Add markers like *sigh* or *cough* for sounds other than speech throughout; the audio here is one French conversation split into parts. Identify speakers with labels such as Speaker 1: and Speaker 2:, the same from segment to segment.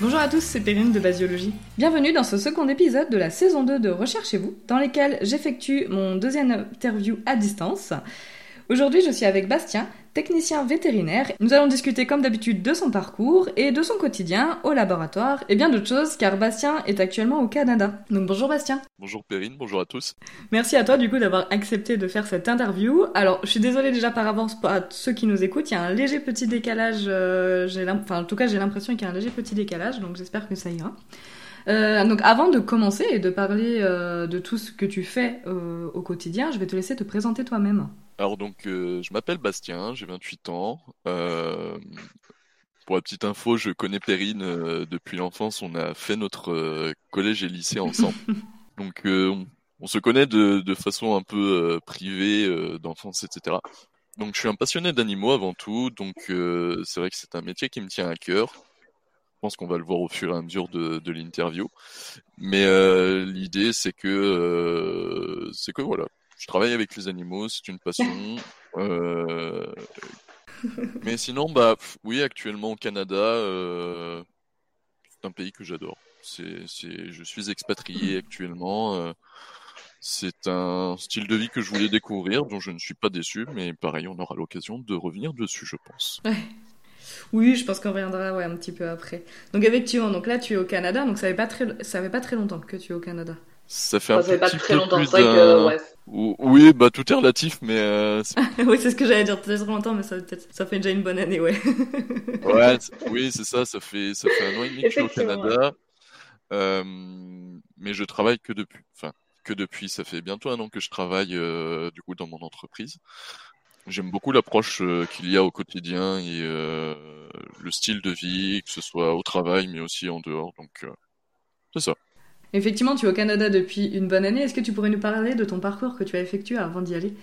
Speaker 1: Bonjour à tous, c'est Perrine de Basiologie. Bienvenue dans ce second épisode de la saison 2 de Recherchez-vous, dans lequel j'effectue mon deuxième interview à distance. Aujourd'hui, je suis avec Bastien, technicien vétérinaire. Nous allons discuter comme d'habitude de son parcours et de son quotidien au laboratoire et bien d'autres choses car Bastien est actuellement au Canada. Donc bonjour Bastien.
Speaker 2: Bonjour Perrine, bonjour à tous.
Speaker 1: Merci à toi du coup d'avoir accepté de faire cette interview. Alors je suis désolée déjà par avance à ceux qui nous écoutent, il y a un léger petit décalage, euh, enfin en tout cas j'ai l'impression qu'il y a un léger petit décalage donc j'espère que ça ira. Euh, donc avant de commencer et de parler euh, de tout ce que tu fais euh, au quotidien, je vais te laisser te présenter toi-même.
Speaker 2: Alors donc, je m'appelle Bastien, j'ai 28 ans. Pour la petite info, je connais Perrine depuis l'enfance. On a fait notre collège et lycée ensemble. *laughs* donc, on, on, se connaît de, de façon un peu privée, d'enfance, etc. Donc, je suis un passionné d'animaux avant tout. Donc, c'est vrai que c'est un métier qui me tient à cœur. Je pense qu'on va le voir au fur et à mesure de, de l'interview. Mais l'idée, c'est que, c'est que voilà, je travaille avec les animaux, c'est une passion. *laughs* Euh... Mais sinon, bah oui, actuellement au Canada, euh... c'est un pays que j'adore. C'est, c'est, je suis expatrié actuellement. Euh... C'est un style de vie que je voulais découvrir, dont je ne suis pas déçu, mais pareil, on aura l'occasion de revenir dessus, je pense.
Speaker 1: Ouais. Oui, je pense qu'on reviendra ouais, un petit peu après. Donc effectivement, donc là tu es au Canada, donc ça fait pas très, ça fait pas très longtemps que tu es au Canada.
Speaker 2: Ça fait un
Speaker 3: ça fait pas
Speaker 2: petit
Speaker 3: très
Speaker 2: peu
Speaker 3: longtemps,
Speaker 2: plus
Speaker 3: c'est vrai
Speaker 2: d'un-
Speaker 3: que ouais.
Speaker 2: Ou- Oui, bah tout est relatif, mais euh, *laughs*
Speaker 1: oui, c'est ce que j'allais dire, très longtemps, mais ça, peut-être- ça fait déjà une bonne année, ouais. *laughs*
Speaker 2: ouais, oui, c'est ça. Ça fait ça fait un an et demi que je suis au Canada, Euh, mais je travaille que depuis, enfin que depuis. Ça fait bientôt un an que je travaille euh, du coup dans mon entreprise. J'aime beaucoup l'approche euh, qu'il y a au quotidien et euh, le style de vie, que ce soit au travail, mais aussi en dehors. Donc euh, c'est ça.
Speaker 1: Effectivement, tu es au Canada depuis une bonne année. Est-ce que tu pourrais nous parler de ton parcours que tu as effectué avant d'y aller?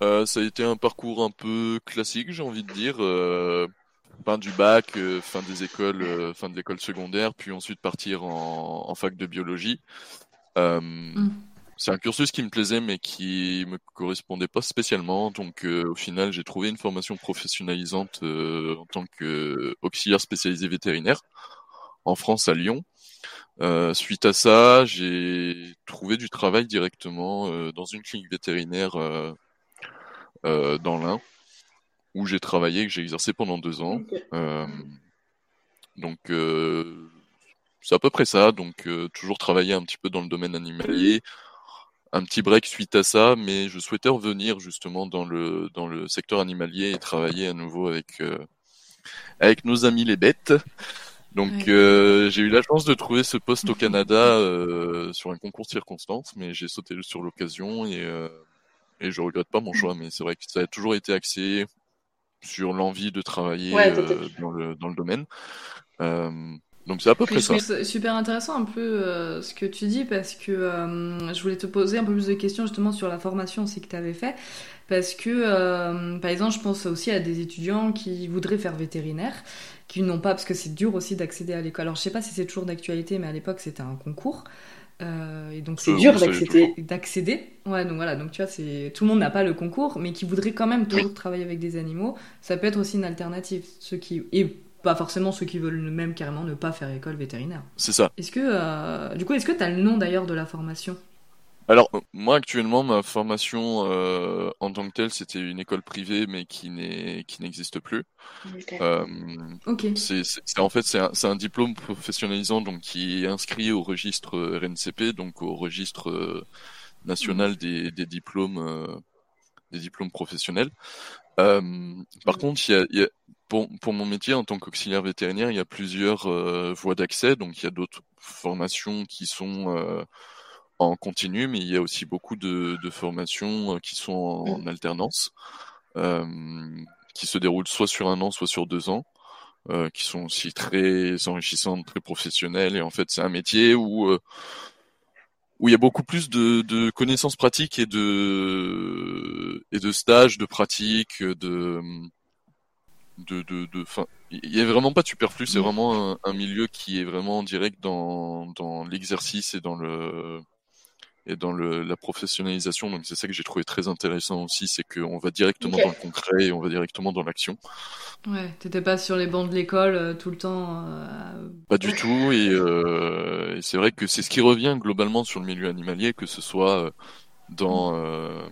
Speaker 2: Ça a été un parcours un peu classique, j'ai envie de dire. Fin du bac, fin des écoles, fin de l'école secondaire, puis ensuite partir en, en fac de biologie. Euh, C'est un cursus qui me plaisait, mais qui me correspondait pas spécialement. Donc, euh, au final, j'ai trouvé une formation professionnalisante euh, en tant qu'auxiliaire spécialisé vétérinaire en France à Lyon. Euh, suite à ça, j'ai trouvé du travail directement euh, dans une clinique vétérinaire euh, euh, dans l'Ain, où j'ai travaillé, que j'ai exercé pendant deux ans. Euh, donc euh, c'est à peu près ça. Donc euh, toujours travailler un petit peu dans le domaine animalier. Un petit break suite à ça, mais je souhaitais revenir justement dans le dans le secteur animalier et travailler à nouveau avec euh, avec nos amis les bêtes. Donc
Speaker 1: Ouais.
Speaker 2: euh, j'ai eu la chance de trouver ce poste au *laughs* Canada euh, sur un concours de circonstances, mais j'ai sauté sur l'occasion et euh, et je regrette pas mon choix. Mais c'est vrai que ça a toujours été axé sur l'envie de travailler
Speaker 3: Ouais,
Speaker 2: euh, dans le dans le domaine. Donc c'est à peu près ça.
Speaker 1: super intéressant un peu euh, ce que tu dis parce que euh, je voulais te poser un peu plus de questions justement sur la formation aussi que tu avais fait. Parce que, euh, par exemple, je pense aussi à des étudiants qui voudraient faire vétérinaire, qui n'ont pas, parce que c'est dur aussi d'accéder à l'école. Alors, je sais pas si c'est toujours d'actualité, mais à l'époque, c'était un concours. Euh, et donc,
Speaker 3: C'est dur d'accéder.
Speaker 1: d'accéder. Ouais, donc voilà, donc tu vois, c'est tout le monde n'a pas le concours, mais qui voudrait quand même toujours travailler avec des animaux, ça peut être aussi une alternative. Ceux qui et pas forcément ceux qui veulent même carrément ne pas faire école vétérinaire.
Speaker 2: C'est ça.
Speaker 1: Est-ce que euh, du coup, est-ce que tu as le nom d'ailleurs de la formation?
Speaker 2: Alors, euh, moi, actuellement, ma formation euh, en tant que telle, c'était une école privée, mais qui n'est qui n'existe plus.
Speaker 3: Ok.
Speaker 2: Euh,
Speaker 1: Ok.
Speaker 2: c'est, en fait, c'est un, diplôme professionnalisant, donc qui est inscrit au registre RNCP, donc au registre euh, national des, des diplômes, euh, des diplômes professionnels. Euh, par contre, il y a, il y a- pour, pour mon métier en tant qu'auxiliaire vétérinaire, il y a plusieurs euh, voies d'accès. Donc, il y a d'autres formations qui sont euh, en continu, mais il y a aussi beaucoup de, de formations euh, qui sont en, en alternance, euh, qui se déroulent soit sur un an, soit sur deux ans, euh, qui sont aussi très enrichissantes, très professionnelles. Et en fait, c'est un métier où où il y a beaucoup plus de, de connaissances pratiques et de et de stages de pratique, de de de, de fin, il y a vraiment pas de superflu, c'est
Speaker 1: Mm.
Speaker 2: vraiment un, un milieu qui est vraiment direct dans dans l'exercice et dans le et dans le, la professionnalisation. Donc c'est ça que j'ai trouvé très intéressant aussi, c'est qu'on va directement dans le concret et on va directement dans l'action.
Speaker 1: Ouais, t'étais pas sur les bancs de l'école euh, tout le temps. Euh...
Speaker 2: Pas du tout, et, euh, et c'est vrai que c'est ce qui revient globalement sur le milieu animalier, que ce soit dans euh,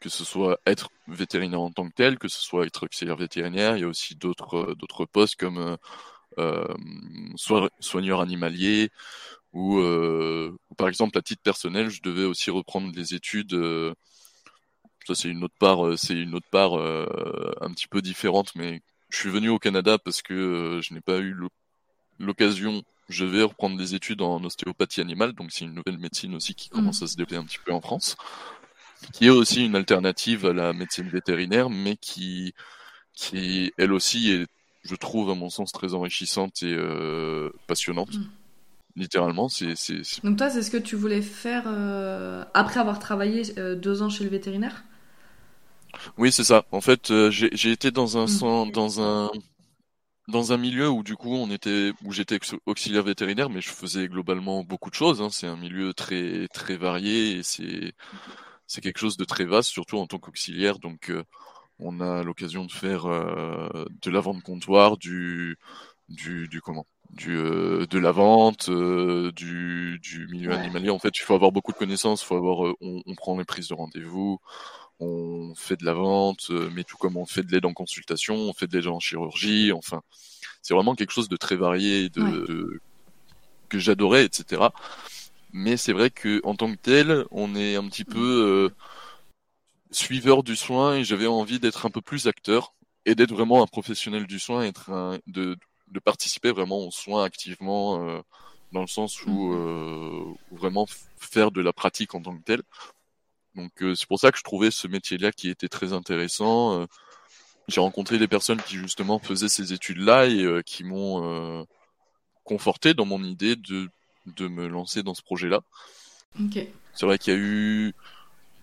Speaker 2: que ce soit être vétérinaire en tant que tel, que ce soit être auxiliaire vétérinaire. Il y a aussi d'autres d'autres postes comme euh, soigneur animalier ou, euh, par exemple à titre personnel, je devais aussi reprendre des études. Euh, ça c'est une autre part, euh, c'est une autre part un petit peu différente, mais je suis venu au Canada parce que je n'ai pas eu l'occasion. Je vais reprendre des études en ostéopathie animale, donc c'est une nouvelle médecine aussi qui commence mmh. à se développer un petit peu en France, qui est aussi une alternative à la médecine vétérinaire, mais qui, qui elle aussi est, je trouve à mon sens très enrichissante et euh, passionnante. Mmh littéralement. C'est,
Speaker 1: Donc toi, c'est ce que tu voulais faire euh, après avoir travaillé euh, deux ans chez le vétérinaire?
Speaker 2: Oui, c'est ça. En fait, euh, j'ai, été dans un, mmh. dans un dans un milieu où du coup on était où j'étais auxiliaire vétérinaire, mais je faisais globalement beaucoup de choses. Hein. C'est un milieu très très varié et c'est c'est quelque chose de très vaste, surtout en tant qu'auxiliaire. Donc on a l'occasion de faire de la vente comptoir, du du, du comment? Du, euh, de la vente, euh, du, du milieu animalier. En fait, il faut avoir beaucoup de connaissances. Faut avoir, euh, on, on, prend les prises de rendez-vous, on fait de la vente, mais tout comme on fait de l'aide en consultation, on fait de l'aide en chirurgie. Enfin, c'est vraiment quelque chose de très varié, de, que j'adorais, etc. Mais c'est vrai que en tant que tel, on est un petit peu suiveur du soin et j'avais envie d'être un peu plus acteur et d'être vraiment un professionnel du soin, être un, de de participer vraiment aux soins activement, euh, dans le sens où, mhm. euh, vraiment faire de la pratique en tant que tel. Donc euh, c'est pour ça que je trouvais ce métier-là qui était très intéressant. J'ai rencontré des personnes qui justement faisaient ces études-là et qui m'ont conforté dans mon idée de, de me lancer dans ce projet-là. C'est vrai qu'il y a eu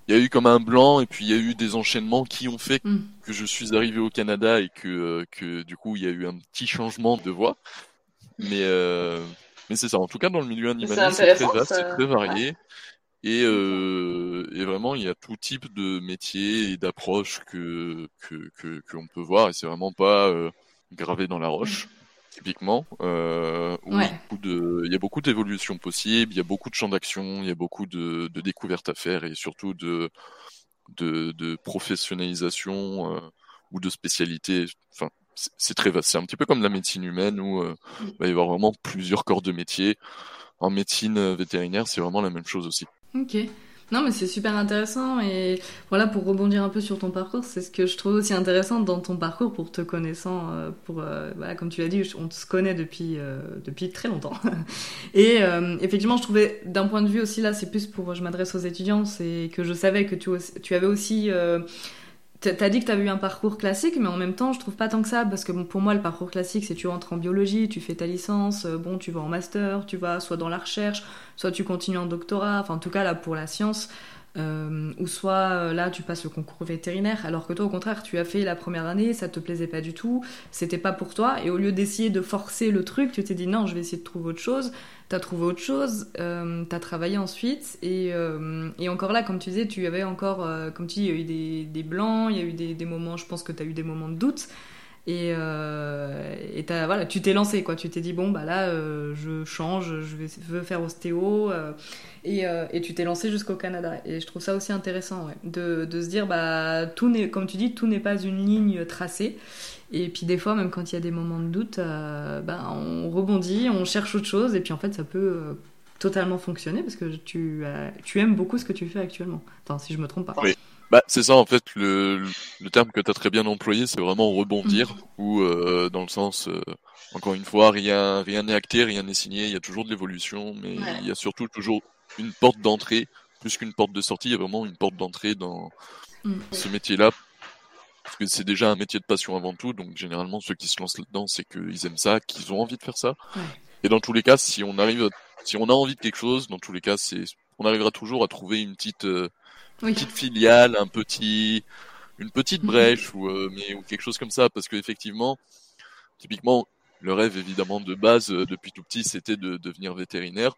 Speaker 2: il y a eu comme un blanc et puis il y a eu des enchaînements qui ont fait mm. que je suis arrivé au Canada et que, euh, que du coup il y a eu un petit changement de voix. Mais, euh, mais c'est ça. En tout cas, dans le milieu animalier, c'est très vaste, c'est très varié. Et, euh, et vraiment, il y a tout type de métiers et d'approches que que qu'on peut voir. Et c'est vraiment pas euh, gravé dans la roche typiquement. Euh, où il y a beaucoup d'évolutions possibles, il y a beaucoup de champs d'action, il y a beaucoup de, de, découvertes à faire et surtout de, de, de professionnalisation euh, ou de spécialité. Enfin, c'est très vaste. C'est un petit peu comme la médecine humaine où euh, il va y avoir vraiment plusieurs corps de métier. En médecine vétérinaire, c'est vraiment la même chose aussi.
Speaker 1: Ok. Non, mais c'est super intéressant et voilà pour rebondir un peu sur ton parcours, c'est ce que je trouve aussi intéressant dans ton parcours pour te connaissant, euh, pour euh, voilà comme tu l'as dit, on se connaît depuis euh, depuis très longtemps. *laughs* Et effectivement je trouvais d'un point de vue aussi là c'est plus pour je m'adresse aux étudiants, c'est que je savais que tu tu avais aussi T'as dit que t'avais eu un parcours classique, mais en même temps, je trouve pas tant que ça, parce que pour moi, le parcours classique, c'est tu entres en biologie, tu fais ta licence, euh, bon, tu vas en master, tu vas soit dans la recherche, soit tu continues en doctorat, enfin, en tout cas, là, pour la science, euh, ou soit euh, là, tu passes le concours vétérinaire, alors que toi, au contraire, tu as fait la première année, ça te plaisait pas du tout, c'était pas pour toi, et au lieu d'essayer de forcer le truc, tu t'es dit non, je vais essayer de trouver autre chose, t'as trouvé autre chose, euh, t'as travaillé ensuite, et, euh, et, encore là, comme tu disais, tu avais encore, euh, comme tu dis, il y a eu des, des blancs, il y a eu des, des, moments, je pense que tu as eu des moments de doute, et, euh, voilà, tu t'es lancé, quoi, tu t'es dit, bon, bah là, euh, je change, je veux faire ostéo, et, et, tu t'es lancé jusqu'au Canada, et je trouve ça aussi intéressant, de, se dire, bah, tout n'est, comme tu dis, tout n'est pas une ligne tracée, et puis des fois, même quand il y a des moments de doute, euh, ben, on rebondit, on cherche autre chose, et puis en fait, ça peut euh, totalement fonctionner parce que tu, tu aimes beaucoup ce que tu fais actuellement. Attends, si je me trompe pas.
Speaker 2: Oui. Bah, c'est ça en fait le, le terme que tu as très bien employé, c'est vraiment rebondir mm. ou euh, dans le sens encore une fois rien rien n'est acté, rien n'est signé, il y a toujours de l'évolution mais il y a surtout toujours une porte d'entrée plus qu'une porte de sortie, il y a vraiment une porte d'entrée dans mm. ce métier-là parce que c'est déjà un métier de passion avant tout, donc généralement ceux qui se lancent là-dedans, c'est qu'ils aiment ça, qu'ils ont envie de faire ça. Et dans tous les cas, si on arrive, si on a envie de quelque chose, dans tous les cas, c'est, on arrivera toujours à trouver une petite, euh, petite filiale, un petit, une petite mhm. brèche ou, euh, mais ou quelque chose comme ça, parce que effectivement, typiquement, le rêve évidemment de base euh, depuis tout petit, c'était de devenir vétérinaire.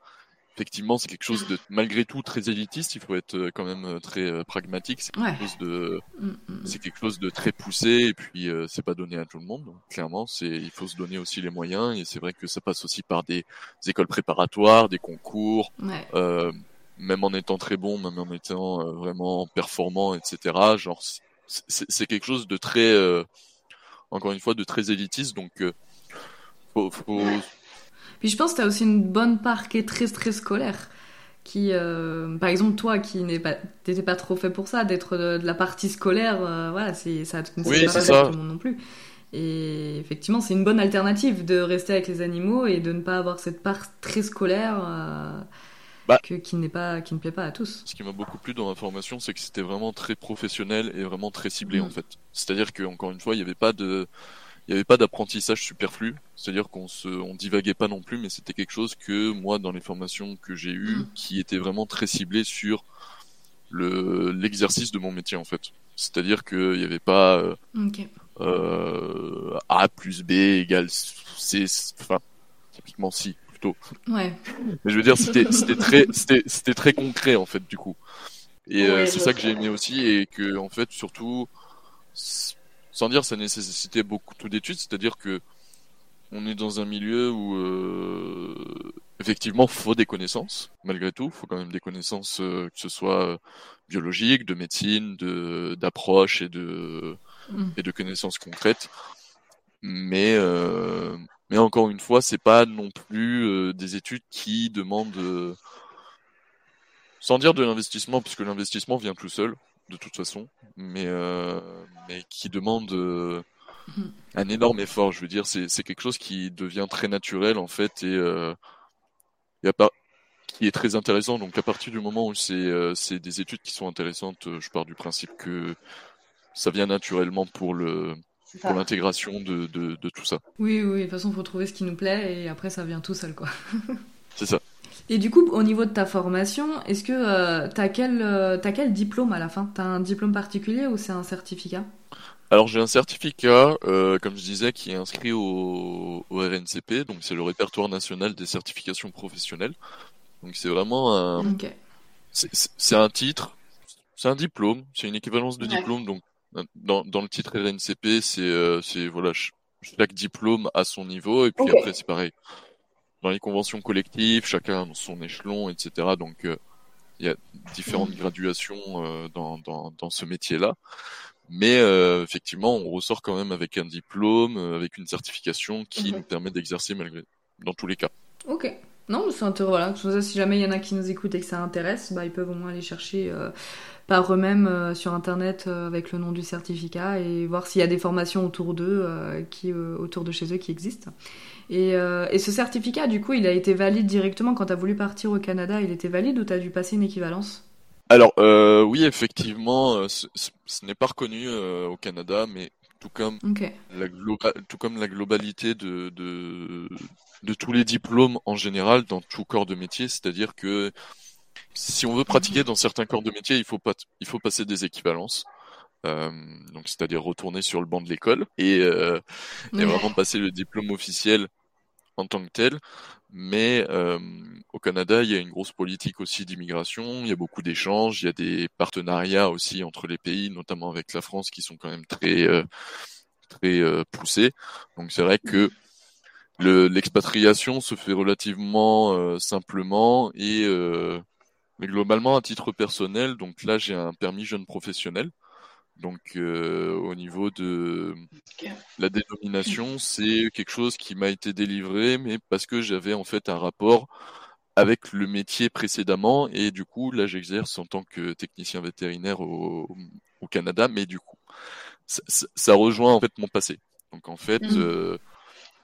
Speaker 2: effectivement, c'est quelque chose de malgré tout très élitiste. Il faut être euh, quand même euh, très euh, pragmatique. C'est quelque chose de, mm, mm, c'est quelque chose de très poussé. Et puis, c'est pas donné à tout le monde. clairement, c'est, il faut se donner aussi les moyens. Et c'est vrai que ça passe aussi par des, écoles préparatoires, des concours. Même en étant très bon, même en étant vraiment performant, etc. Genre, c'est quelque chose de très, encore une fois, de très élitiste. Donc, faut, faut
Speaker 1: puis je pense que tu as aussi une bonne part qui est très très scolaire. Qui, euh, par exemple, toi qui n'étais pas, pas trop fait pour ça, d'être de, la partie scolaire, euh, voilà, c'est ça
Speaker 2: ne oui, pas ça.
Speaker 1: tout le monde non plus. Et effectivement, c'est une bonne alternative de rester avec les animaux et de ne pas avoir cette part très scolaire euh, bah. que, qui, n'est pas, qui ne plaît pas à tous.
Speaker 2: Ce qui m'a beaucoup plu dans la formation, c'est que c'était vraiment très professionnel et vraiment très ciblé mm. en fait. C'est-à-dire qu'encore une fois, il n'y avait pas de il n'y avait pas d'apprentissage superflu, c'est-à-dire qu'on se, on divaguait pas non plus, mais c'était quelque chose que moi, dans les formations que j'ai eues, mm. qui était vraiment très ciblé sur le l'exercice de mon métier en fait. C'est-à-dire qu'il n'y avait pas euh, euh, A plus B égale C, enfin typiquement si plutôt.
Speaker 1: Ouais.
Speaker 2: Mais je veux dire, c'était c'était très c'était c'était très concret en fait du coup. Et euh, c'est ça que j'ai aimé aussi et que en fait surtout sans dire ça nécessitait beaucoup d'études, c'est-à-dire que on est dans un milieu où euh, effectivement faut des connaissances malgré tout, faut quand même des connaissances euh, que ce soit euh, biologiques, de médecine, de d'approche et de mm. et de connaissances concrètes. Mais euh, mais encore une fois, c'est pas non plus euh, des études qui demandent sans dire de l'investissement, puisque l'investissement vient tout seul de toute façon, mais, euh, mais qui demande euh, un énorme effort. Je veux dire, c'est quelque chose qui devient très naturel en fait et, euh, a pas, qui est très intéressant. Donc à partir du moment où c'est euh, des études qui sont intéressantes, je pars du principe que ça vient naturellement pour le pour l'intégration de, de, de, tout ça.
Speaker 1: Oui, oui, de toute façon, il faut trouver ce qui nous plaît et après ça vient tout seul, quoi. *laughs*
Speaker 2: c'est ça.
Speaker 1: Et du coup, au niveau de ta formation, est-ce que euh, tu as, quel, euh, quel diplôme à la fin? Tu as un diplôme particulier ou c'est un certificat?
Speaker 2: Alors j'ai un certificat, euh, comme je disais, qui est inscrit au, RNCP, donc c'est le répertoire national des certifications professionnelles. Donc c'est vraiment un, c'est un titre, c'est un diplôme, c'est une équivalence de diplôme. Donc dans, dans le titre RNCP, c'est c'est voilà chaque diplôme à son niveau et puis après c'est pareil dans les conventions collectives, chacun son échelon, etc. Donc euh, il y a différentes graduations euh, dans, dans, dans, ce métier-là. Mais euh, effectivement, on ressort quand même avec un diplôme, avec une certification qui nous permet d'exercer malgré dans tous les cas.
Speaker 1: Ok. Non, c'est intéressant. Voilà. Si jamais il y en a qui nous écoutent et que ça intéresse, bah, ils peuvent au moins aller chercher par eux-mêmes sur Internet avec le nom du certificat et voir s'il y a des formations autour d'eux, autour de chez eux qui existent. Euh, et, ce certificat, du coup, il a été valide directement quand tu as voulu partir au Canada. Il était valide ou tu dû passer une équivalence?
Speaker 2: Alors, euh, oui, effectivement, euh, ce, n'est pas reconnu au Canada, mais tout comme, la, tout comme la globalité de, de, tous les diplômes en général dans tout corps de métier, c'est-à-dire que si on veut pratiquer dans certains corps de métier, il faut, pas, il faut passer des équivalences. donc c'est-à-dire retourner sur le banc de l'école et, et vraiment passer le diplôme officiel en tant que tel. Mais euh, au Canada, il y a une grosse politique aussi d'immigration, il y a beaucoup d'échanges, il y a des partenariats aussi entre les pays, notamment avec la France, qui sont quand même très euh, très euh, poussés. Donc c'est vrai que l'expatriation se fait relativement simplement et mais globalement à titre personnel. Donc là, j'ai un permis jeune professionnel. Donc euh, au niveau de la dénomination, c'est quelque chose qui m'a été délivré, mais parce que j'avais en fait un rapport avec le métier précédemment, et du coup là j'exerce en tant que technicien vétérinaire au, Canada, mais du coup ça, rejoint en fait mon passé. Donc en fait, mmh. euh,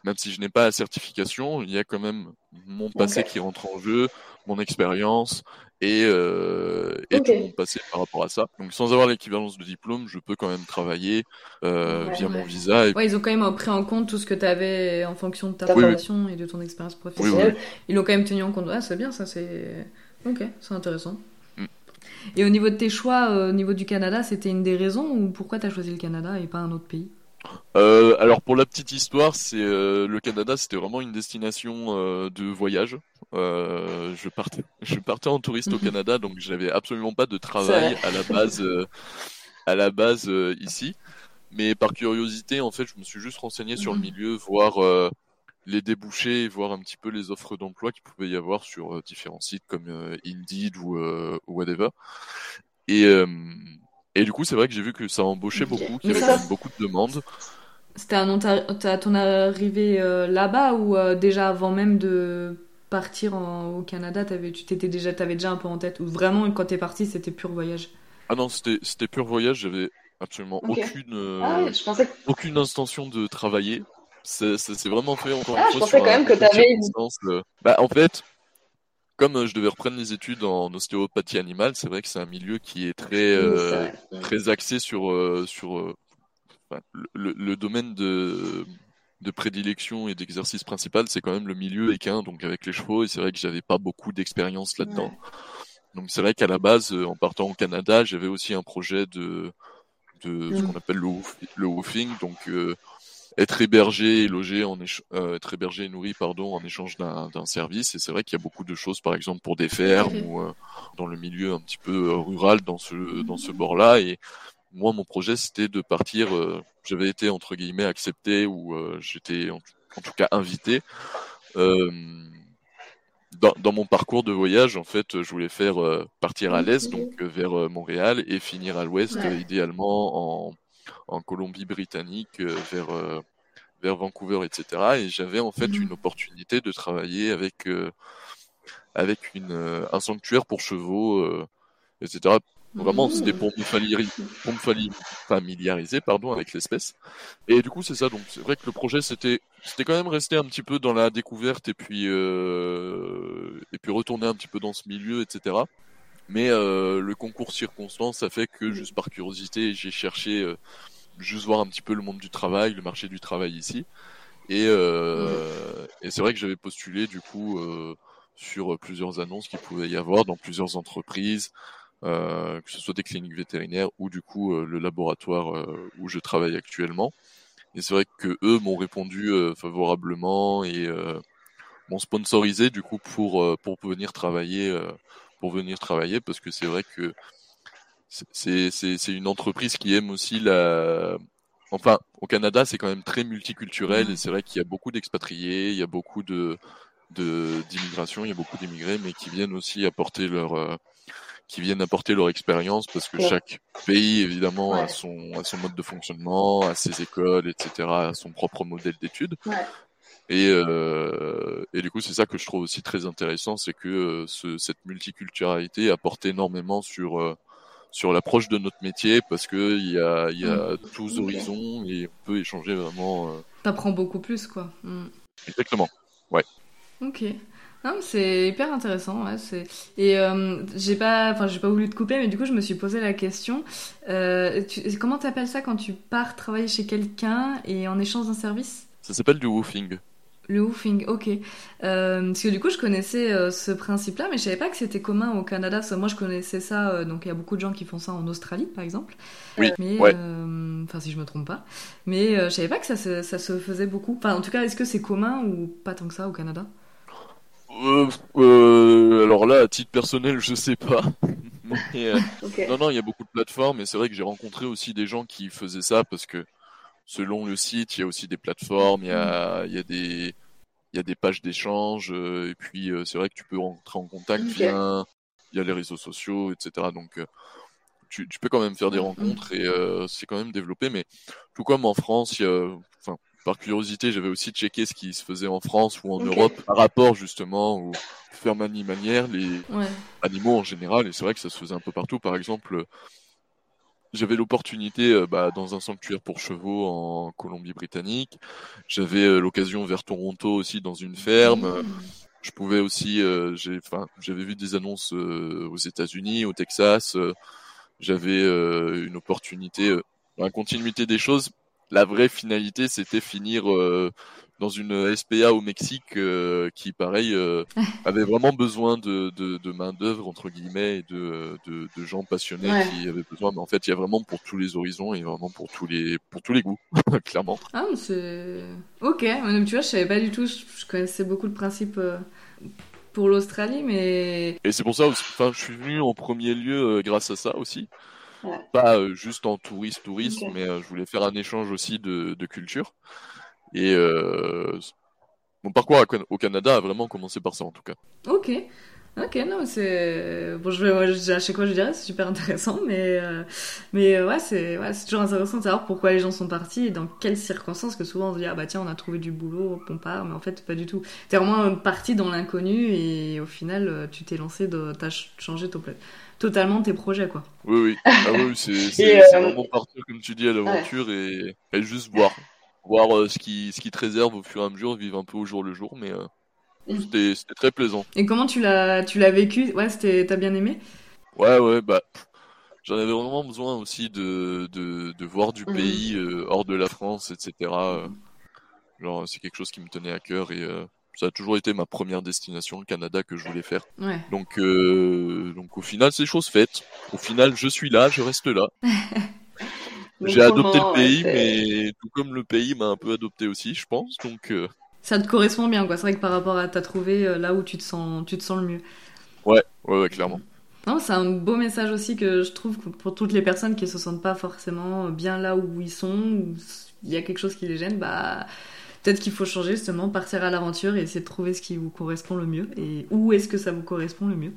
Speaker 2: même si je n'ai pas la certification, il y a quand même mon passé qui rentre en jeu, mon expérience, et, euh, et tout mon passé par rapport à ça. Donc sans avoir l'équivalence de diplôme, je peux quand même travailler euh, via mon visa.
Speaker 1: Et... Ouais, ils ont quand même pris en compte tout ce que tu avais en fonction de ta formation et de ton expérience professionnelle. ils l'ont quand même tenu en compte. Ah, c'est bien, ça c'est... Ok, c'est intéressant. Mm. Et au niveau de tes choix, euh, au niveau du Canada, c'était une des raisons ou pourquoi tu as choisi le Canada et pas un autre pays?
Speaker 2: Euh, alors pour la petite histoire, c'est euh, le Canada, c'était vraiment une destination euh, de voyage. Je partais, *laughs* je partais en touriste au. Canada, *laughs* donc j'avais absolument pas de travail à la base, à la base ici. Mais par curiosité, en fait, je me suis juste renseigné sur le
Speaker 1: Mhm.
Speaker 2: milieu, voir les débouchés, voir un petit peu les offres d'emploi qu'il pouvait y avoir sur différents sites comme Indeed ou, ou whatever. Et et du coup, c'est vrai que j'ai vu que ça embauchait beaucoup, qu'il y avait
Speaker 1: ça-
Speaker 2: quand même beaucoup de demandes.
Speaker 1: C'était à, ton arrivée euh, là-bas ou euh, déjà avant même de partir en- au Canada, t'avais, tu t'étais déjà, t'avais déjà un peu en tête ou vraiment quand t'es parti c'était pur voyage?
Speaker 2: Ah non, c'était pur voyage, j'avais absolument aucune euh,
Speaker 3: Ah ouais, je pensais que
Speaker 2: aucune intention de travailler. S'est vraiment fait encore
Speaker 3: Ah,
Speaker 2: une
Speaker 3: je
Speaker 2: fois
Speaker 3: pensais quand même que t'avais une-.
Speaker 2: Bah en fait, comme euh, je devais reprendre les études en ostéopathie animale, c'est vrai que c'est un milieu qui est très euh, très axé sur euh, sur euh, le, le domaine de de prédilection et d'exercice principal, c'est quand même le milieu équin, donc avec les chevaux, et c'est vrai que j'avais pas beaucoup d'expérience là-dedans. Donc c'est vrai qu'à la base, euh, en partant au Canada, j'avais aussi un projet de, de ce
Speaker 1: Mm.
Speaker 2: qu'on appelle le, le woofing, donc euh, être hébergé et logé en euh, être hébergé et nourri pardon en échange d'un d'un service. Et c'est vrai qu'il y a beaucoup de choses, par exemple pour des fermes ou euh, dans le milieu un petit peu euh, rural dans ce dans ce bord-là. Et moi, mon projet, c'était de partir. euh, J'avais été entre guillemets accepté ou euh, j'étais en, en tout cas invité. Euh, dans, dans mon parcours de voyage, en fait, je voulais faire euh, partir à l'est, donc vers Montréal, et finir à l'ouest,
Speaker 3: Ouais.
Speaker 2: idéalement en, en Colombie-Britannique, euh, vers euh, vers Vancouver, etc. Et j'avais en fait
Speaker 1: Mhm.
Speaker 2: une opportunité de travailler avec euh, avec une un sanctuaire pour chevaux, etc. Vraiment, c'était pour me familiariser, pour me fali- familiariser, pardon, avec l'espèce. Et du coup, c'est ça. Donc, c'est vrai que le projet, c'était, c'était quand même resté un petit peu dans la découverte et puis, euh, et puis retourner un petit peu dans ce milieu, etc. Mais euh, le concours circonstance a fait que, juste par curiosité, j'ai cherché euh, juste voir un petit peu le monde du travail, le marché du travail ici. Et, euh, et c'est vrai que j'avais postulé du coup euh, sur plusieurs annonces qu'il pouvait y avoir dans plusieurs entreprises, euh, que ce soit des cliniques vétérinaires ou du coup euh, le laboratoire où je travaille actuellement. Et c'est vrai que eux m'ont répondu favorablement et m'ont sponsorisé du coup pour pour venir travailler pour venir travailler parce que c'est vrai que c'est une entreprise qui aime aussi la enfin au Canada c'est quand même très multiculturel et c'est vrai qu'il y a beaucoup d'expatriés il y a beaucoup de de d'immigration il y a beaucoup d'immigrés mais qui viennent aussi apporter leur euh, qui viennent apporter leur expérience parce que
Speaker 3: Ouais.
Speaker 2: chaque pays évidemment a son a son mode de fonctionnement a ses écoles etc a son propre modèle d'études
Speaker 3: Ouais.
Speaker 2: Et, euh, et du coup, c'est ça que je trouve aussi très intéressant, c'est que euh, ce, cette multiculturalité apporte énormément sur euh, sur l'approche de notre métier parce que il y a y a tous horizons et on peut échanger vraiment
Speaker 1: T'apprends beaucoup plus quoi. Mm.
Speaker 2: exactement.
Speaker 1: Ok. Non, c'est hyper intéressant. Ouais, c'est... Et euh, j'ai pas, enfin, j'ai pas voulu te couper, mais du coup, je me suis posé la question. Euh, tu... Comment t'appelles ça quand tu pars travailler chez quelqu'un et en échange d'un service?
Speaker 2: Ça s'appelle du woofing.
Speaker 1: Le woofing, ok. Euh, parce que du coup, je connaissais euh, ce principe-là, mais je savais pas que c'était commun au Canada. Parce que moi, je connaissais ça. euh, donc, il y a beaucoup de gens qui font ça en Australie, par exemple.
Speaker 2: Oui,
Speaker 1: Mais,
Speaker 2: ouais.
Speaker 1: euh, enfin, si je me trompe pas. Mais euh, je savais pas que ça se, ça se faisait beaucoup. Enfin, en tout cas, est-ce que c'est commun ou pas tant que ça au Canada?
Speaker 2: Euh, euh, alors là, à titre personnel, je sais pas. *laughs* Mais, euh, non, non, il y a beaucoup de plateformes et c'est vrai que j'ai rencontré aussi des gens qui faisaient ça parce que selon le site, il y a aussi des plateformes, il y a, il y a des, il y a des pages d'échange euh, et puis euh, c'est vrai que tu peux rentrer en contact
Speaker 3: Ok.
Speaker 2: via, via les réseaux sociaux, etc. Donc euh, tu, tu peux quand même faire des rencontres et euh, c'est quand même développé. Mais tout comme en France, il y a, enfin, par curiosité, j'avais aussi checké ce qui se faisait en France ou en. Europe par rapport justement aux fermes animalières, les
Speaker 1: Ouais.
Speaker 2: animaux en général, et c'est vrai que ça se faisait un peu partout. Par exemple, j'avais l'opportunité euh, bah, dans un sanctuaire pour chevaux en Colombie-Britannique. J'avais euh, l'occasion vers Toronto aussi dans une ferme. Euh, Je pouvais aussi, euh, j'ai, enfin, j'avais vu des annonces euh, aux États-Unis, au Texas. euh, j'avais une opportunité, la continuité des choses. La vraie finalité, c'était finir euh, dans une SPA au Mexique euh, qui, pareil, euh, *laughs* avait vraiment besoin de, de, de main d'œuvre entre guillemets et de, de, de gens passionnés qui avaient besoin. Mais en fait, il y a vraiment pour tous les horizons et vraiment pour tous les pour tous les goûts, *laughs* clairement.
Speaker 1: Ah, c'est ok. tu vois, je savais pas du tout. Je, connaissais beaucoup le principe. pour l'Australie, mais...
Speaker 2: Et c'est pour ça, enfin, je suis venu en premier lieu grâce à ça aussi. Pas euh, juste en touriste, touriste, mais euh, je voulais faire un échange aussi de, de culture. Et euh, mon parcours au Canada a vraiment commencé par ça en tout cas.
Speaker 1: Ok. Ok, non, c'est. Bon, je vais, à chaque fois, je dirais, c'est super intéressant, mais, mais ouais, c'est ouais, toujours intéressant de savoir pourquoi les gens sont partis et dans quelles circonstances, que souvent on se dit, ah bah tiens, on a trouvé du boulot, on part, mais en fait, pas du tout. T'es vraiment parti dans l'inconnu et au final, tu t'es lancé, t'as changé ton, totalement tes projets, quoi.
Speaker 2: Oui, oui. Ah oui, *laughs* c'est euh, vraiment partir, comme tu dis, à l'aventure et, et, juste voir. Voir euh, ce, qui, ce qui te réserve au fur et à mesure, vivre un peu au jour le jour, mais euh. C'était très plaisant.
Speaker 1: Et comment tu l'as vécu? Ouais, t'as bien aimé?
Speaker 2: Ouais, ouais, bah. J'en avais vraiment besoin aussi de, de, de voir du mm. pays hors de la France, etc. genre, c'est quelque chose qui me tenait à cœur et ça a toujours été ma première destination, le Canada, que je voulais faire. Donc, euh, donc au final, c'est chose faite. Au final, je suis là, je reste là. *laughs* J'ai adopté le pays, mais tout comme le pays m'a un peu adopté aussi, je pense. Donc, euh,
Speaker 1: ça te correspond bien, quoi. C'est vrai que par rapport à t'as trouvé euh, là où tu te sens, tu te sens le mieux.
Speaker 2: Ouais, ouais, ouais clairement.
Speaker 1: Non, c'est un beau message aussi que je trouve pour toutes les personnes qui se sentent pas forcément bien là où ils sont, où il y a quelque chose qui les gêne, bah peut-être qu'il faut changer justement, partir à l'aventure et essayer de trouver ce qui vous correspond le mieux et où est-ce que ça vous correspond le mieux.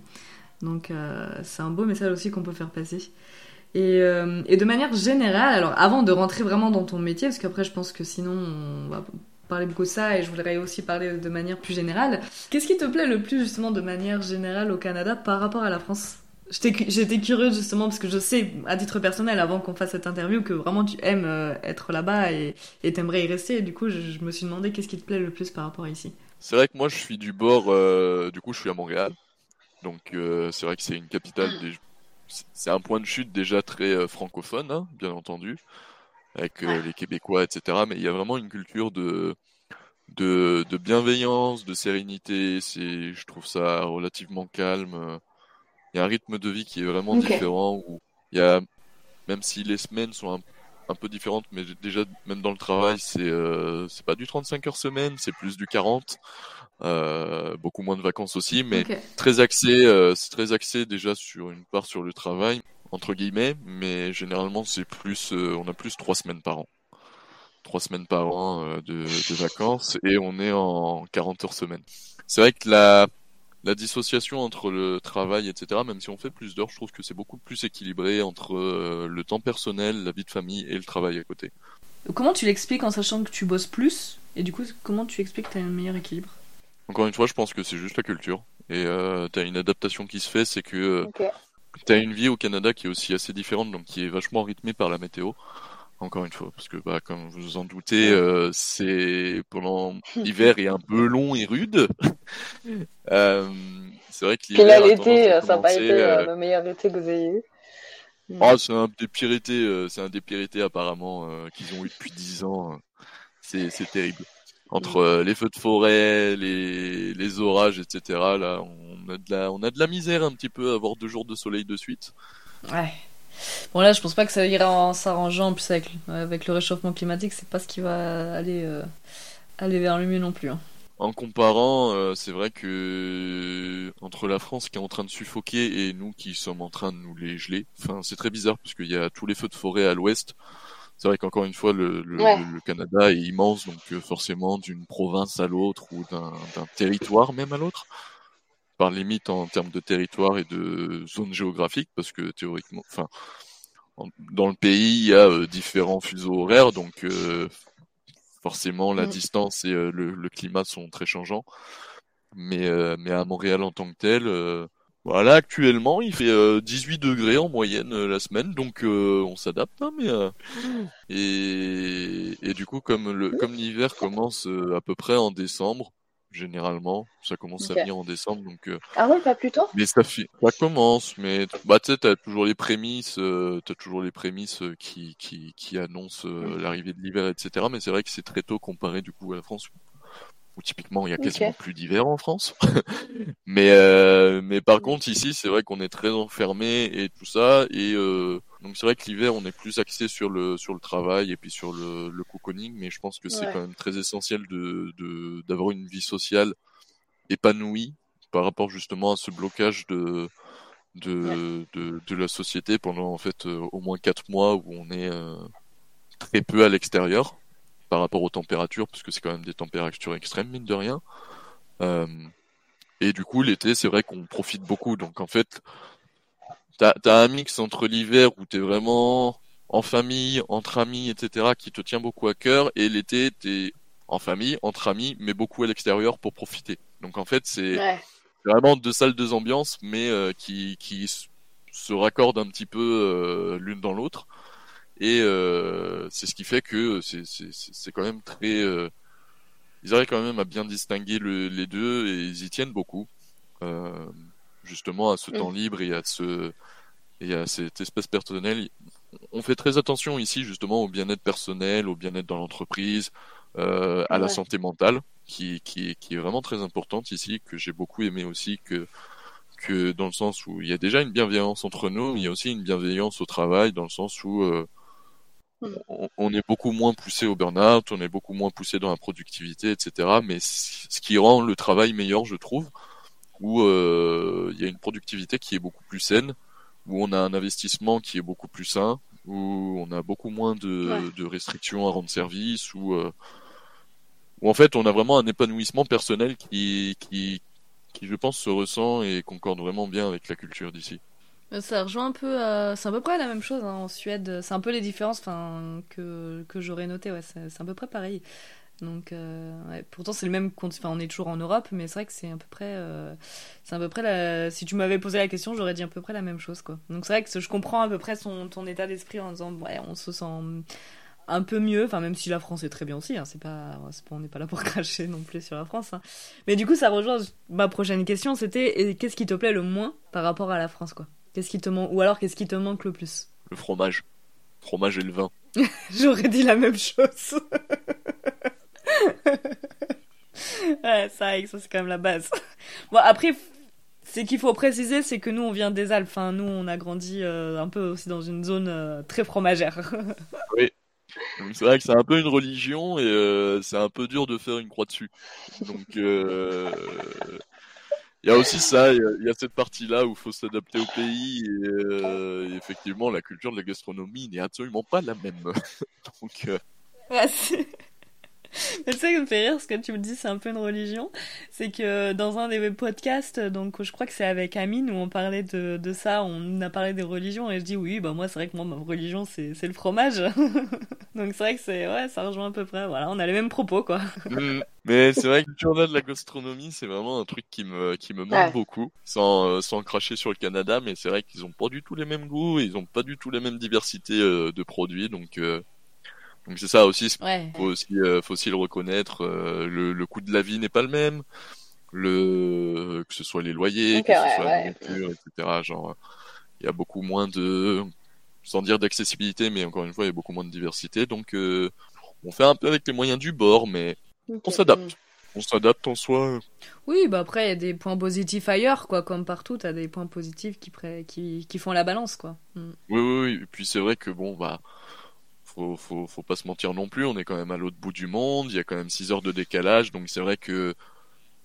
Speaker 1: Donc euh, c'est un beau message aussi qu'on peut faire passer. Et, euh, et, de manière générale, alors avant de rentrer vraiment dans ton métier, parce qu'après je pense que sinon on va parler beaucoup de ça et je voudrais aussi parler de manière plus générale, qu'est-ce qui te plaît le plus justement de manière générale au Canada par rapport à la France? J'étais curieuse justement parce que je sais, à titre personnel, avant qu'on fasse cette interview, que vraiment tu aimes euh, être là-bas et t'aimerais y rester. Et du coup, je, me suis demandé qu'est-ce qui te plaît le plus par rapport à ici?
Speaker 2: C'est vrai que moi, je suis du bord, euh, du coup, je suis à Montréal. Donc, euh, c'est vrai que c'est une capitale, c'est un point de chute déjà très francophone, hein, bien entendu, avec les Québécois, etc. Mais il y a vraiment une culture de, de, de bienveillance, de sérénité. C'est, je trouve ça relativement calme. Il y a un rythme de vie qui est vraiment différent où il y a même si les semaines sont un, un peu différentes mais déjà même dans le travail c'est euh, c'est pas du 35 heures semaine c'est plus du 40 euh, beaucoup moins de vacances aussi mais très axé euh, c'est très axé déjà sur une part sur le travail entre guillemets mais généralement c'est plus euh, on a plus trois semaines par an trois semaines par an euh, de, de vacances et on est en 40 heures semaine c'est vrai que la la dissociation entre le travail, etc., même si on fait plus d'heures, je trouve que c'est beaucoup plus équilibré entre euh, le temps personnel, la vie de famille et le travail à côté.
Speaker 1: Comment tu l'expliques en sachant que tu bosses plus? Et du coup, comment tu expliques que tu as un meilleur équilibre?
Speaker 2: Encore une fois, je pense que c'est juste la culture. Et euh, tu as une adaptation qui se fait, c'est que euh, tu as une vie au Canada qui est aussi assez différente, donc qui est vachement rythmée par la météo encore une fois, parce que bah, comme vous vous en doutez, euh, c'est pendant l'hiver est un peu long et rude. *laughs* euh, c'est vrai que
Speaker 3: l'hiver. Puis là, l'été, ça n'a pas été euh, le meilleur été que vous ayez eu.
Speaker 2: Oh, c'est un des pires étés, euh, c'est un des pires étés apparemment qu'ils ont eu depuis dix ans. C'est c'est terrible. Entre les feux de forêt, les, les orages, etc. Là, on a de la on a de la misère un petit peu à avoir deux jours de soleil de suite.
Speaker 1: Ouais. Bon là, je pense pas que ça ira en s'arrangeant. En plus avec, avec le réchauffement climatique, c'est pas ce qui va aller euh, aller vers le mieux non plus. Hein.
Speaker 2: En comparant, euh, c'est vrai que entre la France qui est en train de suffoquer et nous qui sommes en train de nous les geler, enfin c'est très bizarre parce qu'il y a tous les feux de forêt à l'ouest. C'est vrai qu'encore une fois, le, le, le, Canada est immense, donc euh, forcément d'une province à l'autre ou d'un territoire même à l'autre, par limite en termes de territoire et de zone géographique, parce que théoriquement, enfin, dans le pays, il y a euh, différents fuseaux horaires, donc euh, forcément la mm. distance et euh, le, climat sont très changeants. Mais, mais à Montréal en tant que tel, voilà, actuellement, il fait 18 degrés en moyenne la semaine, donc on s'adapte. Hein, mais et, et du coup, comme le comme l'hiver commence à peu près en décembre, généralement. Ça commence à venir en décembre, donc. Euh,
Speaker 3: ah ouais, pas plus tôt?
Speaker 2: Mais ça, ça commence, mais bah tu t'as toujours les prémices, euh, t'as toujours les prémices euh, qui qui qui annoncent euh, l'arrivée de l'hiver, etc. Mais c'est vrai que c'est très tôt comparé du coup à la France où typiquement il y a quasiment plus d'hiver en France. *laughs* mais euh, mais par contre ici c'est vrai qu'on est très enfermé et tout ça et euh, donc c'est vrai que l'hiver on est plus axé sur le sur le travail et puis sur le, le cocooning mais je pense que c'est quand même très essentiel de d'avoir une vie sociale épanouie par rapport justement à ce blocage de de, de, de, la société pendant en fait euh, au moins quatre mois où on est euh, très peu à l'extérieur par rapport aux températures, puisque c'est quand même des températures extrêmes, mine de rien. Euh, et du coup, l'été, c'est vrai qu'on profite beaucoup. Donc en fait, t'as as un mix entre l'hiver où t'es vraiment en famille, entre amis, etc., qui te tient beaucoup à cœur, et l'été, t'es en famille, entre amis, mais beaucoup à l'extérieur pour profiter. Donc en fait, c'est vraiment deux salles, deux ambiances, mais euh, qui, qui se raccordent un petit peu euh, l'une dans l'autre. Et euh, c'est ce qui fait que c'est quand même très... Euh, ils arrivent quand même à bien distinguer le, les deux et ils y tiennent beaucoup. Euh, justement à ce temps libre et à ce et à cette espèce personnelle. On fait très attention ici justement au bien-être personnel, au bien-être dans l'entreprise, euh, à la santé mentale, qui, qui, qui est vraiment très importante ici, que j'ai beaucoup aimé aussi, que que dans le sens où il y a déjà une bienveillance entre nous, mais il y a aussi une bienveillance au travail, dans le sens où euh, on, est beaucoup moins poussé au burn-out, on est beaucoup moins poussé dans la productivité, etc. Mais ce qui rend le travail meilleur, je trouve, où euh, il y a une productivité qui est beaucoup plus saine, où on a un investissement qui est beaucoup plus sain, où on a beaucoup moins de, restrictions à rendre service, où, euh, où en fait on a vraiment un épanouissement personnel qui, qui, qui je pense se ressent et concorde vraiment bien avec la culture d'ici.
Speaker 1: Euh, ça rejoint un peu, c'est à peu près la même chose hein, en Suède. C'est un peu les différences, que que j'aurais noté. Ouais, c'est à peu près pareil. Donc, euh, ouais, pourtant c'est le même. Enfin, on est toujours en Europe, mais c'est vrai que c'est à peu près, euh, c'est à peu près. La... Si tu m'avais posé la question, j'aurais dit à peu près la même chose, quoi. Donc c'est vrai que je comprends à peu près son ton état d'esprit en disant, ouais, on se sent un peu mieux. Enfin, même si la France est très bien aussi. Hein, c'est pas, on n'est pas là pour *laughs* cracher non plus sur la France. Hein. Mais du coup, ça rejoint ma prochaine question. C'était, qu'est-ce qui te plaît le moins par rapport à la France, quoi? Qu'est-ce qui te manque Ou alors qu'est-ce qui te manque le plus?
Speaker 2: Le fromage. Le fromage et le vin. *laughs*
Speaker 1: J'aurais dit la même chose. *laughs* *laughs* ouais, ça, ça c'est quand même la base. *laughs* Bon, après, ce qu'il faut préciser, c'est que nous, on vient des Alpes. Enfin, nous, on a grandi euh, un peu aussi dans une zone euh, très fromagère. *laughs*
Speaker 2: oui. C'est vrai que c'est un peu une religion et euh, c'est un peu dur de faire une croix dessus. Donc, il y a aussi ça, il y, a cette partie-là où il faut s'adapter au pays et, effectivement la culture de la gastronomie n'est absolument pas la même. Donc, euh... *laughs*
Speaker 1: Mais tu sais, que me fait rire ce que tu me dis, c'est un peu une religion. C'est que dans un des podcasts, donc je crois que c'est avec Amine où on parlait de, de ça, on a parlé des religions et je dis oui, bah moi c'est vrai que moi ma religion c'est, c'est le fromage. *laughs* donc c'est vrai que c'est ouais, ça rejoint à peu près. Voilà, on a les mêmes propos quoi.
Speaker 2: Mm. *laughs* mais c'est vrai que le journal de la gastronomie, c'est vraiment un truc qui me qui me manque beaucoup, sans euh, sans cracher sur le Canada, mais c'est vrai qu'ils ont pas du tout les mêmes goûts, ils ont pas du tout les mêmes diversités euh, de produits, donc euh, donc c'est ça aussi, faut aussi, euh, faut aussi le reconnaître. Euh, le, le coût de la vie n'est pas le même. Le que ce soit les loyers, que ce soit la nourriture, etc. Genre, il y a beaucoup moins de, sans dire d'accessibilité, mais encore une fois, il y a beaucoup moins de diversité. Donc, euh, on fait un peu avec les moyens du bord, mais on s'adapte. On s'adapte en soi.
Speaker 1: Oui, bah après, il y a des points positifs ailleurs, quoi. Comme partout, t'as des points positifs qui, qui, qui font la balance, quoi.
Speaker 2: Mm. Oui, oui, oui. Et puis c'est vrai que, bon, bah, faut, faut, pas se mentir non plus, on est quand même à l'autre bout du monde, il y a quand même 6 heures de décalage, donc c'est vrai que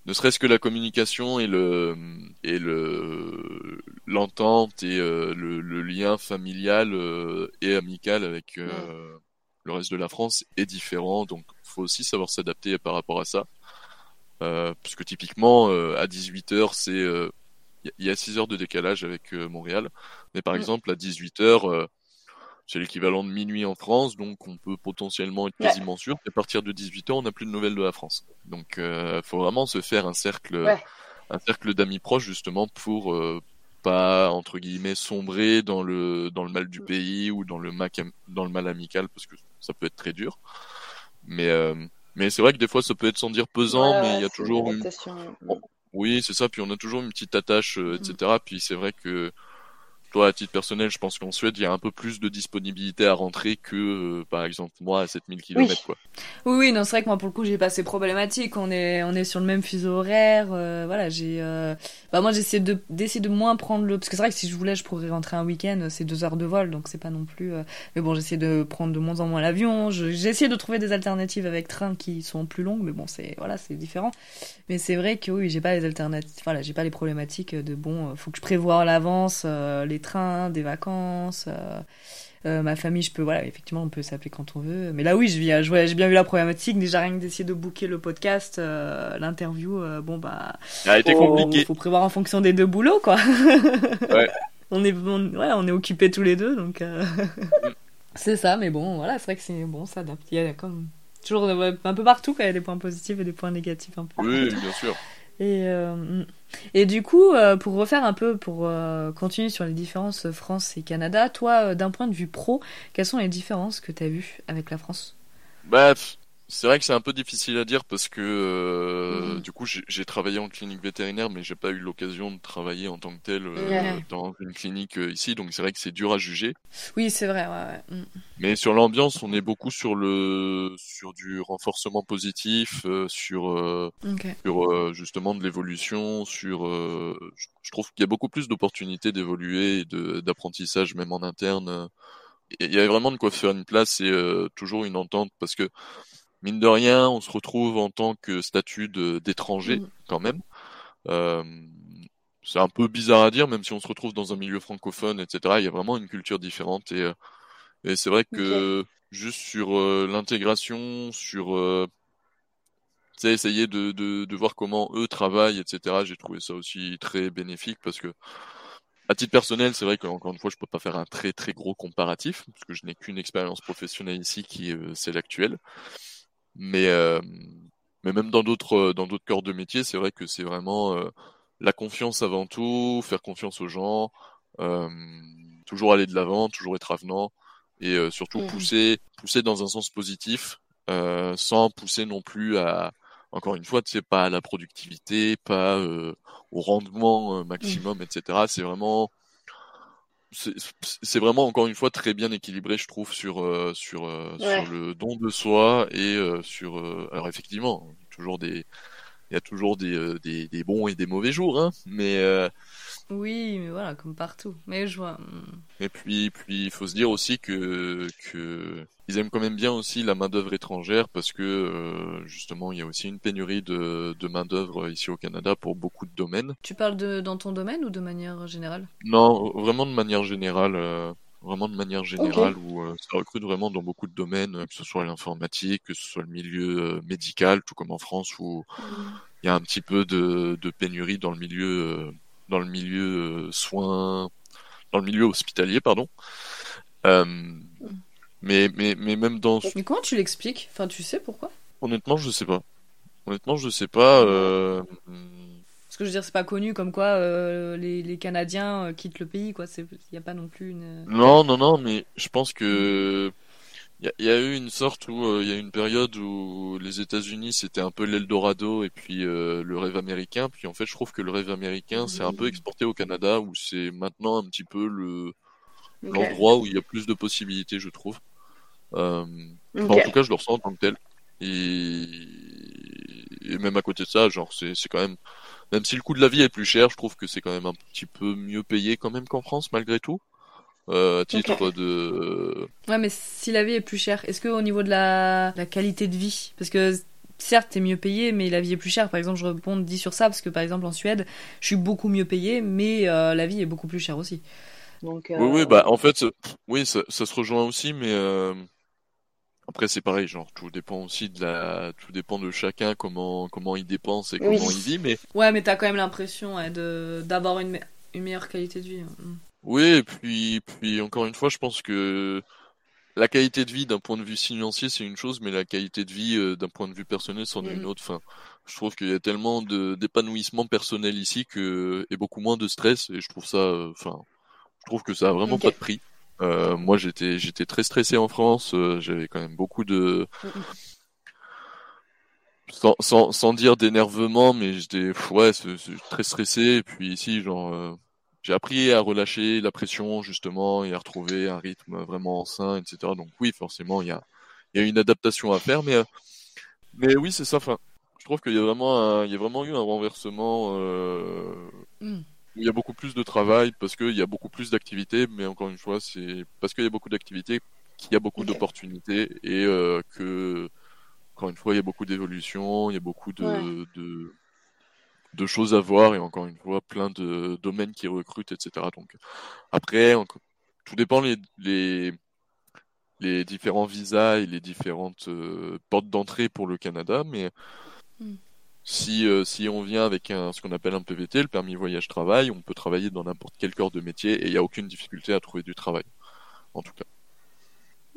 Speaker 2: ne serait-ce que la communication et le et le l'entente et euh, le, lien familial euh, et amical avec euh, le reste de la France est différent, donc faut aussi savoir s'adapter par rapport à ça. puisque typiquement à 18 heures c'est il y a 6 heures de décalage avec Montréal, mais par exemple à 18 heures c'est l'équivalent de minuit en France, donc on peut potentiellement être quasiment sûr qu'à partir de 18 ans, on n'a plus de nouvelles de la France. Donc, euh, faut vraiment se faire un cercle, un cercle d'amis proches justement pour euh, pas entre guillemets sombrer dans le dans le mal du pays ou dans le dans le mal amical parce que ça peut être très dur. Mais euh, Mais c'est vrai que des fois, ça peut être sans dire pesant, mais il y a toujours une... Oui, c'est ça. Puis on a toujours une petite attache, euh, etc. Puis c'est vrai que toi, à titre personnel, je pense qu'en Suède, il y a un peu plus de disponibilité à rentrer que, euh, par exemple, moi, à 7000 km. Oui. Quoi.
Speaker 1: oui, oui, non, c'est vrai que moi, pour le coup, j'ai pas ces problématiques. On est, on est sur le même fuseau horaire. Euh, voilà, j'ai. Euh... Bah, moi, j'essaie de, d'essayer de moins prendre le. Parce que c'est vrai que si je voulais, je pourrais rentrer un week-end, c'est deux heures de vol, donc c'est pas non plus. Mais bon, j'essaie de prendre de moins en moins l'avion. J'ai essayé de trouver des alternatives avec train qui sont plus longues, mais bon, c'est voilà, c'est différent. Mais c'est vrai que oui, j'ai pas les alternatives. Voilà, j'ai pas les problématiques de bon, faut que je prévoie à l'avance les trains, des vacances. Euh, euh, ma famille, je peux, voilà, effectivement, on peut s'appeler quand on veut. Mais là, oui, j'ai bien vu la problématique. Déjà, rien que d'essayer de booker le podcast, euh, l'interview, bon, bah.
Speaker 2: Ça a été compliqué.
Speaker 1: Il faut prévoir en fonction des deux boulots, quoi. *laughs*
Speaker 2: ouais.
Speaker 1: on est, on, ouais, on est occupés tous les deux, donc. *laughs* c'est ça, mais bon, voilà, c'est vrai que c'est bon, ça adapte. Il y a comme. Toujours un peu partout, quand il y a des points positifs et des points négatifs, un peu.
Speaker 2: Oui, bien sûr.
Speaker 1: Et, euh, et du coup, euh, pour refaire un peu, pour euh, continuer sur les différences France et Canada, toi, d'un point de vue pro, quelles sont les différences que tu as vues avec la France?
Speaker 2: Bah, c'est vrai que c'est un peu difficile à dire parce que euh, mhm. du coup j'ai travaillé en clinique vétérinaire mais j'ai pas eu l'occasion de travailler en tant que tel euh, dans une clinique euh, ici donc c'est vrai que c'est dur à juger.
Speaker 1: Oui c'est vrai ouais, mm.
Speaker 2: Mais sur l'ambiance on est beaucoup sur le sur du renforcement positif sur sur justement de l'évolution sur je trouve qu'il y a beaucoup plus d'opportunités d'évoluer et d'apprentissage même en interne. Il y a vraiment de quoi faire une place et toujours une entente parce que mine de rien, on se retrouve en tant que statut d'étranger mm. quand même. Euh, c'est un peu bizarre à dire, même si on se retrouve dans un milieu francophone, etc. Il y a vraiment une culture différente et, euh, et c'est vrai que juste sur euh, l'intégration, sur euh, essayer de, de, de, voir comment eux travaillent, etc. J'ai trouvé ça aussi très bénéfique parce que à titre personnel, c'est vrai qu'encore une fois, je peux pas faire un très très gros comparatif parce que je n'ai qu'une expérience professionnelle ici qui est celle actuelle. Mais, euh, mais même dans d'autres euh, dans d'autres corps de métier, c'est vrai que c'est vraiment euh, la confiance avant tout, faire confiance aux gens, toujours aller de l'avant, toujours être avenant et surtout mmh pousser pousser dans un sens positif, sans pousser non plus à encore une fois, tu sais, pas à la productivité, pas au rendement mmh. maximum, etc. C'est vraiment c'est vraiment encore une fois très bien équilibré, je trouve, sur euh, sur euh, sur le don de soi et euh, sur. alors effectivement, toujours des il y a toujours des, des, des, bons et des mauvais jours, hein, mais
Speaker 1: oui, mais voilà, comme partout. Mais je vois. Hmm.
Speaker 2: Et puis, puis, il faut se dire aussi que, que ils aiment quand même bien aussi la main d'œuvre étrangère parce que euh, justement, il y a aussi une pénurie de, de main d'œuvre ici au Canada pour beaucoup de domaines.
Speaker 1: Tu parles de dans ton domaine ou de manière générale?
Speaker 2: Non, vraiment de manière générale. Euh, vraiment de manière générale où euh, ça recrute vraiment dans beaucoup de domaines, que ce soit l'informatique, que ce soit le milieu médical, tout comme en France où hmm. il y a un petit peu de, de pénurie dans le milieu dans le milieu euh, soins, dans le milieu hospitalier, pardon. Euh, mais, mais, mais même dans.
Speaker 1: Mais comment tu l'expliques? Enfin, tu sais pourquoi?
Speaker 2: Honnêtement, je sais pas. Honnêtement, je sais pas. Euh...
Speaker 1: Parce que je veux dire, c'est pas connu comme quoi euh, les, les, Canadiens quittent le pays, quoi. Il n'y a pas non plus une.
Speaker 2: Non, non, non, mais je pense que il y, a eu une sorte où euh, il y a une période où les États-Unis c'était un peu l'Eldorado et puis euh, le rêve américain. Puis en fait, je trouve que le rêve américain c'est un peu exporté au Canada où c'est maintenant un petit peu le l'endroit où il y a plus de possibilités, je trouve. Euh, en tout cas, je le ressens en tant que tel. Et, et même à côté de ça, genre c'est c'est quand même même si le coût de la vie est plus cher, je trouve que c'est quand même un petit peu mieux payé quand même qu'en France malgré tout euh, titre de.
Speaker 1: Ouais, mais si la vie est plus chère, est-ce que au niveau de la, la qualité de vie, parce que certes t'es mieux payé, mais la vie est plus chère. Par exemple, je rebondis sur ça parce que par exemple en Suède, je suis beaucoup mieux payé, mais euh, la vie est beaucoup plus chère aussi.
Speaker 2: Donc, euh... Oui, oui, bah en fait, oui, ça, ça se rejoint aussi, mais euh, après c'est pareil, genre tout dépend aussi de la, tout dépend de chacun comment comment il dépense et comment il vit, mais.
Speaker 1: Ouais, mais t'as quand même l'impression ouais, de d'avoir une, une meilleure qualité de vie.
Speaker 2: Oui, et puis, puis encore une fois, je pense que la qualité de vie d'un point de vue financier, c'est une chose, mais la qualité de vie euh, d'un point de vue personnel, c'en est une mm. autre. Enfin, je trouve qu'il y a tellement d'épanouissement personnel ici que et beaucoup moins de stress, et je trouve ça, euh, enfin, je trouve que ça a vraiment pas de prix. Euh, moi, j'étais j'étais très stressé en France. Euh, j'avais quand même beaucoup de sans, sans, sans dire d'énervement, mais j'étais ouais, très stressé. Et puis ici, genre, euh, j'ai appris à relâcher la pression justement et à retrouver un rythme vraiment sain, etc. Donc oui, forcément, il y a, y a une adaptation à faire, mais mais oui, c'est ça. Enfin, je trouve qu'il y a vraiment, il y a vraiment eu un renversement. Euh, mm. Il y a beaucoup plus de travail parce qu'il y a beaucoup plus d'activités, mais encore une fois, c'est parce qu'il y a beaucoup d'activités qu'il y a beaucoup d'opportunités et euh, que encore une fois, il y a beaucoup d'évolutions, il y a beaucoup de, de, choses à voir et encore une fois, plein de domaines qui recrutent, etc. Donc après, tout dépend les, les, les, différents visas et les différentes euh, portes d'entrée pour le Canada, mais hmm. si, euh, si on vient avec un, ce qu'on appelle un PVT, le permis voyage-travail, on peut travailler dans n'importe quel corps de métier et il n'y a aucune difficulté à trouver du travail, en tout cas.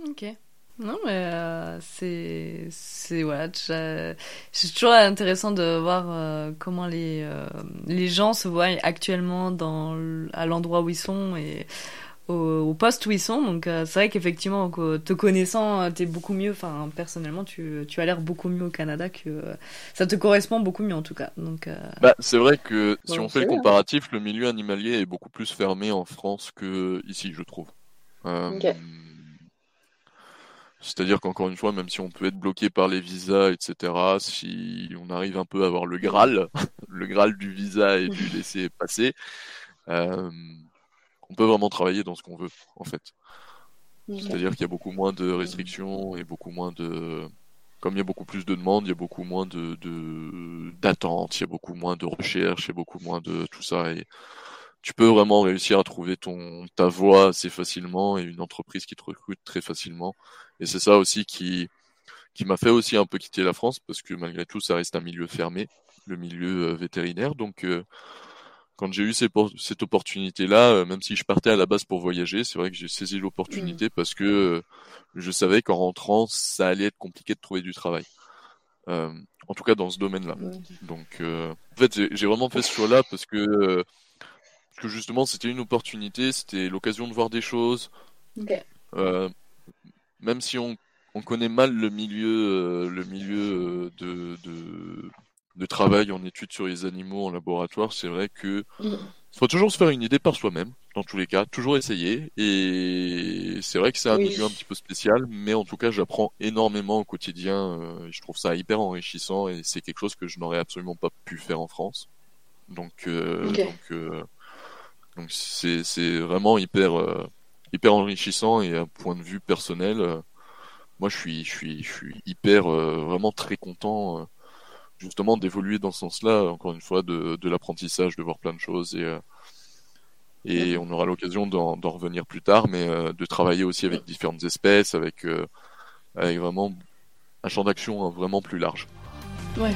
Speaker 1: Ok. Non, mais euh, c'est. C'est. Voilà. C'est toujours intéressant de voir euh, comment les, euh, les gens se voient actuellement dans, à l'endroit où ils sont et au, poste où ils sont. Donc, c'est vrai qu'effectivement, te connaissant, t'es beaucoup mieux. Enfin, personnellement, tu, tu as l'air beaucoup mieux au Canada que. ça te correspond beaucoup mieux en tout cas. Donc.
Speaker 2: Bah, c'est vrai que si on fait le comparatif, le milieu animalier est beaucoup plus fermé en France que ici, je trouve. C'est-à-dire qu'encore une fois, même si on peut être bloqué par les visas, etc., si on arrive un peu à avoir le Graal, *laughs* le Graal du visa et du laisser passer, euh, on peut vraiment travailler dans ce qu'on veut, en fait. C'est-à-dire qu'il y a beaucoup moins de restrictions et beaucoup moins de... Comme il y a beaucoup plus de demandes, il y a beaucoup moins de d'attentes, il y a beaucoup moins de recherches, il y a beaucoup moins de tout ça. Et tu peux vraiment réussir à trouver ton ta voie assez facilement et une entreprise qui te recrute très facilement. Et c'est ça aussi qui qui m'a fait aussi un peu quitter la France parce que malgré tout ça reste un milieu fermé, le milieu euh, vétérinaire. Donc euh, quand j'ai eu cette opportunité-là, euh, même si je partais à la base pour voyager, c'est vrai que j'ai saisi l'opportunité mmh. parce que je savais qu'en rentrant, ça allait être compliqué de trouver du travail. en tout cas dans ce domaine-là. Donc en fait, j'ai vraiment fait ce choix-là parce que que justement c'était une opportunité, c'était l'occasion de voir des choses. Euh, même si on, on, connaît mal le milieu, euh, le milieu euh, de, de, de, travail en études sur les animaux en laboratoire, c'est vrai que il mm. faut toujours se faire une idée par soi-même, dans tous les cas, toujours essayer. Et c'est vrai que c'est un milieu un petit peu spécial, mais en tout cas j'apprends énormément au quotidien. je trouve ça hyper enrichissant et c'est quelque chose que je n'aurais absolument pas pu faire en France. Donc, donc donc c'est c'est vraiment hyper euh, hyper enrichissant et un point de vue personnel, euh, moi je suis je suis je suis hyper euh, vraiment très content justement d'évoluer dans ce sens-là. Encore une fois de de l'apprentissage, de voir plein de choses et et on aura l'occasion d'en revenir plus tard, mais de travailler aussi avec différentes espèces, avec avec vraiment un champ d'action hein, vraiment plus large.
Speaker 1: Ouais.